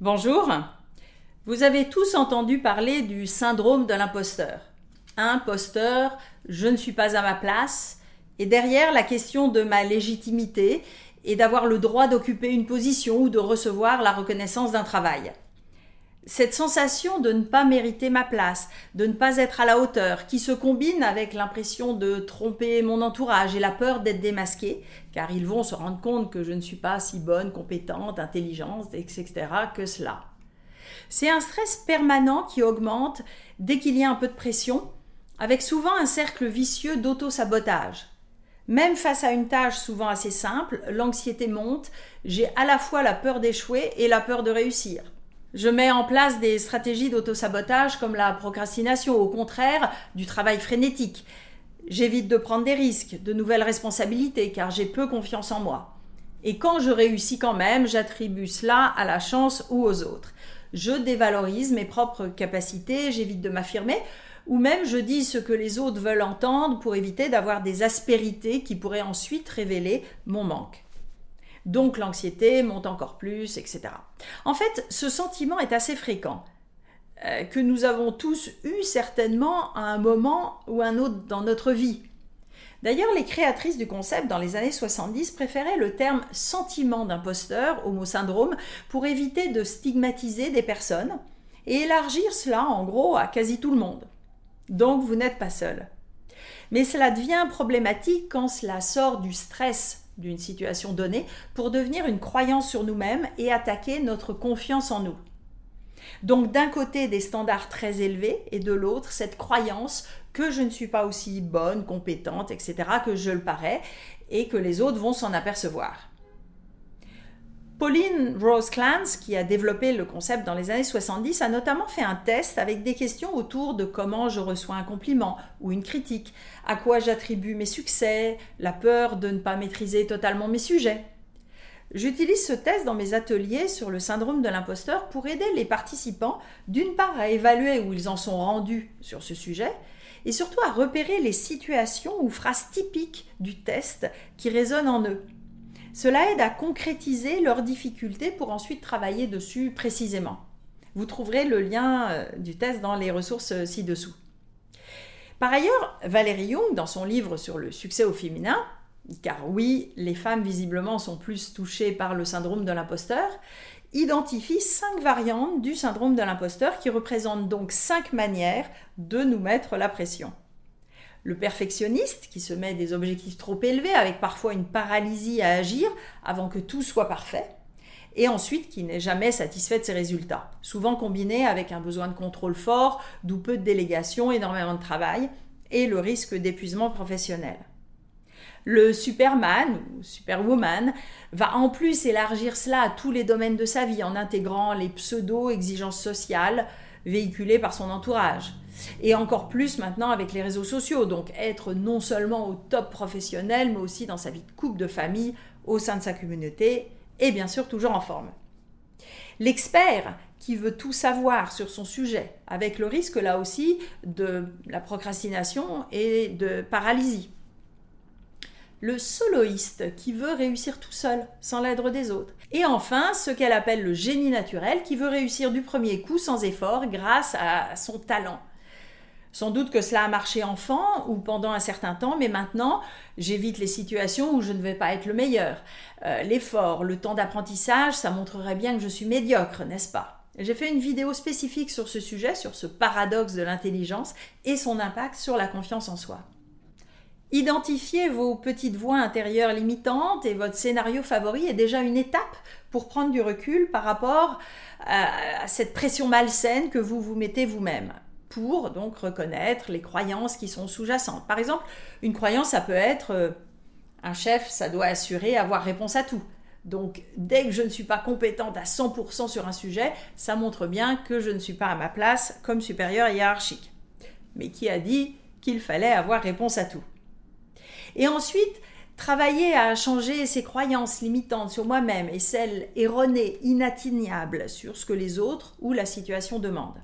Bonjour. Vous avez tous entendu parler du syndrome de l'imposteur. Imposteur, je ne suis pas à ma place, et derrière la question de ma légitimité et d'avoir le droit d'occuper une position ou de recevoir la reconnaissance d'un travail. Cette sensation de ne pas mériter ma place, de ne pas être à la hauteur, qui se combine avec l'impression de tromper mon entourage et la peur d'être démasqué, car ils vont se rendre compte que je ne suis pas si bonne, compétente, intelligente, etc. que cela. C'est un stress permanent qui augmente dès qu'il y a un peu de pression, avec souvent un cercle vicieux d'auto-sabotage. Même face à une tâche souvent assez simple, l'anxiété monte, j'ai à la fois la peur d'échouer et la peur de réussir. Je mets en place des stratégies d'auto-sabotage comme la procrastination, au contraire du travail frénétique. J'évite de prendre des risques, de nouvelles responsabilités, car j'ai peu confiance en moi. Et quand je réussis quand même, j'attribue cela à la chance ou aux autres. Je dévalorise mes propres capacités, j'évite de m'affirmer, ou même je dis ce que les autres veulent entendre pour éviter d'avoir des aspérités qui pourraient ensuite révéler mon manque. Donc l'anxiété monte encore plus, etc. En fait, ce sentiment est assez fréquent, euh, que nous avons tous eu certainement à un moment ou un autre dans notre vie. D'ailleurs, les créatrices du concept dans les années 70 préféraient le terme sentiment d'imposteur, homo syndrome, pour éviter de stigmatiser des personnes et élargir cela en gros à quasi tout le monde. Donc vous n'êtes pas seul. Mais cela devient problématique quand cela sort du stress d'une situation donnée pour devenir une croyance sur nous-mêmes et attaquer notre confiance en nous. Donc d'un côté des standards très élevés et de l'autre cette croyance que je ne suis pas aussi bonne, compétente, etc. que je le parais et que les autres vont s'en apercevoir. Pauline Rose Clance, qui a développé le concept dans les années 70, a notamment fait un test avec des questions autour de comment je reçois un compliment ou une critique, à quoi j'attribue mes succès, la peur de ne pas maîtriser totalement mes sujets. J'utilise ce test dans mes ateliers sur le syndrome de l'imposteur pour aider les participants d'une part à évaluer où ils en sont rendus sur ce sujet et surtout à repérer les situations ou phrases typiques du test qui résonnent en eux. Cela aide à concrétiser leurs difficultés pour ensuite travailler dessus précisément. Vous trouverez le lien euh, du test dans les ressources euh, ci-dessous. Par ailleurs, Valérie Young, dans son livre sur le succès au féminin, car oui, les femmes visiblement sont plus touchées par le syndrome de l'imposteur, identifie cinq variantes du syndrome de l'imposteur qui représentent donc cinq manières de nous mettre la pression le perfectionniste qui se met des objectifs trop élevés avec parfois une paralysie à agir avant que tout soit parfait, et ensuite qui n'est jamais satisfait de ses résultats, souvent combiné avec un besoin de contrôle fort, d'où peu de délégation, énormément de travail, et le risque d'épuisement professionnel. Le Superman ou Superwoman va en plus élargir cela à tous les domaines de sa vie en intégrant les pseudo-exigences sociales véhiculées par son entourage et encore plus maintenant avec les réseaux sociaux, donc être non seulement au top professionnel, mais aussi dans sa vie de couple, de famille, au sein de sa communauté, et bien sûr toujours en forme. L'expert qui veut tout savoir sur son sujet, avec le risque là aussi de la procrastination et de paralysie. Le soloiste qui veut réussir tout seul, sans l'aide des autres. Et enfin, ce qu'elle appelle le génie naturel qui veut réussir du premier coup sans effort grâce à son talent. Sans doute que cela a marché enfant ou pendant un certain temps, mais maintenant, j'évite les situations où je ne vais pas être le meilleur. Euh, l'effort, le temps d'apprentissage, ça montrerait bien que je suis médiocre, n'est-ce pas? J'ai fait une vidéo spécifique sur ce sujet, sur ce paradoxe de l'intelligence et son impact sur la confiance en soi. Identifier vos petites voix intérieures limitantes et votre scénario favori est déjà une étape pour prendre du recul par rapport à cette pression malsaine que vous vous mettez vous-même pour donc reconnaître les croyances qui sont sous-jacentes. Par exemple, une croyance, ça peut être euh, un chef, ça doit assurer avoir réponse à tout. Donc, dès que je ne suis pas compétente à 100% sur un sujet, ça montre bien que je ne suis pas à ma place comme supérieure hiérarchique. Mais qui a dit qu'il fallait avoir réponse à tout? Et ensuite, travailler à changer ces croyances limitantes sur moi-même et celles erronées, inatteignables sur ce que les autres ou la situation demandent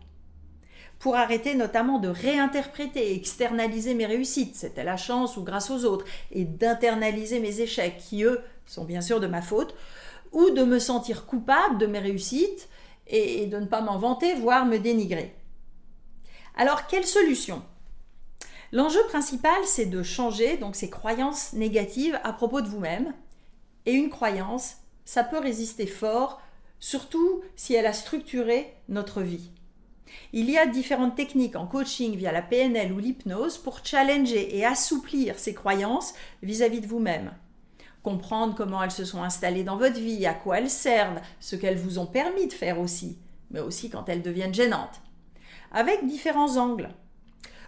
pour arrêter notamment de réinterpréter et externaliser mes réussites, c'était la chance ou grâce aux autres, et d'internaliser mes échecs, qui eux sont bien sûr de ma faute, ou de me sentir coupable de mes réussites et de ne pas m'en vanter, voire me dénigrer. Alors, quelle solution? L'enjeu principal, c'est de changer donc ces croyances négatives à propos de vous-même. Et une croyance, ça peut résister fort, surtout si elle a structuré notre vie. Il y a différentes techniques en coaching via la PNL ou l'hypnose pour challenger et assouplir ces croyances vis-à-vis de vous-même. Comprendre comment elles se sont installées dans votre vie, à quoi elles servent, ce qu'elles vous ont permis de faire aussi, mais aussi quand elles deviennent gênantes. Avec différents angles.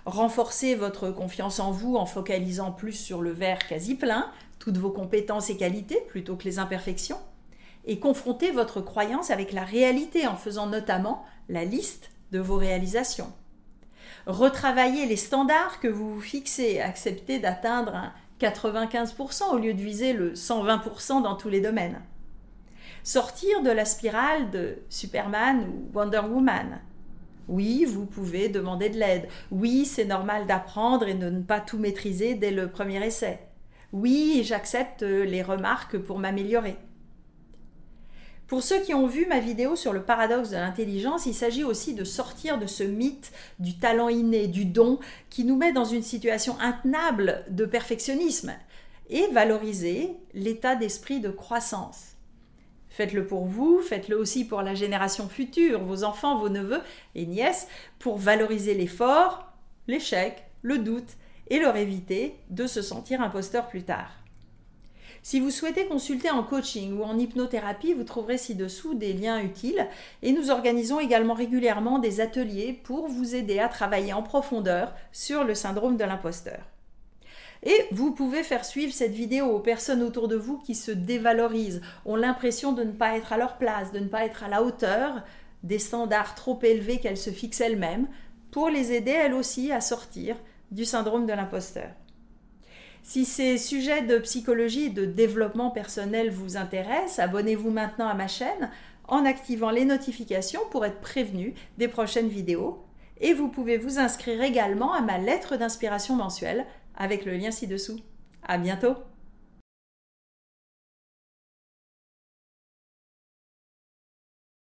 Renforcer votre confiance en vous en focalisant plus sur le verre quasi plein, toutes vos compétences et qualités plutôt que les imperfections. Et confronter votre croyance avec la réalité en faisant notamment la liste de vos réalisations. Retravailler les standards que vous vous fixez, accepter d'atteindre un 95% au lieu de viser le 120% dans tous les domaines. Sortir de la spirale de Superman ou Wonder Woman. Oui, vous pouvez demander de l'aide. Oui, c'est normal d'apprendre et de ne pas tout maîtriser dès le premier essai. Oui, j'accepte les remarques pour m'améliorer. Pour ceux qui ont vu ma vidéo sur le paradoxe de l'intelligence, il s'agit aussi de sortir de ce mythe du talent inné, du don, qui nous met dans une situation intenable de perfectionnisme, et valoriser l'état d'esprit de croissance. Faites-le pour vous, faites-le aussi pour la génération future, vos enfants, vos neveux et nièces, pour valoriser l'effort, l'échec, le doute et leur éviter de se sentir imposteur plus tard. Si vous souhaitez consulter en coaching ou en hypnothérapie, vous trouverez ci-dessous des liens utiles et nous organisons également régulièrement des ateliers pour vous aider à travailler en profondeur sur le syndrome de l'imposteur. Et vous pouvez faire suivre cette vidéo aux personnes autour de vous qui se dévalorisent, ont l'impression de ne pas être à leur place, de ne pas être à la hauteur des standards trop élevés qu'elles se fixent elles-mêmes, pour les aider elles aussi à sortir du syndrome de l'imposteur. Si ces sujets de psychologie et de développement personnel vous intéressent, abonnez-vous maintenant à ma chaîne en activant les notifications pour être prévenu des prochaines vidéos. Et vous pouvez vous inscrire également à ma lettre d'inspiration mensuelle avec le lien ci-dessous. À bientôt!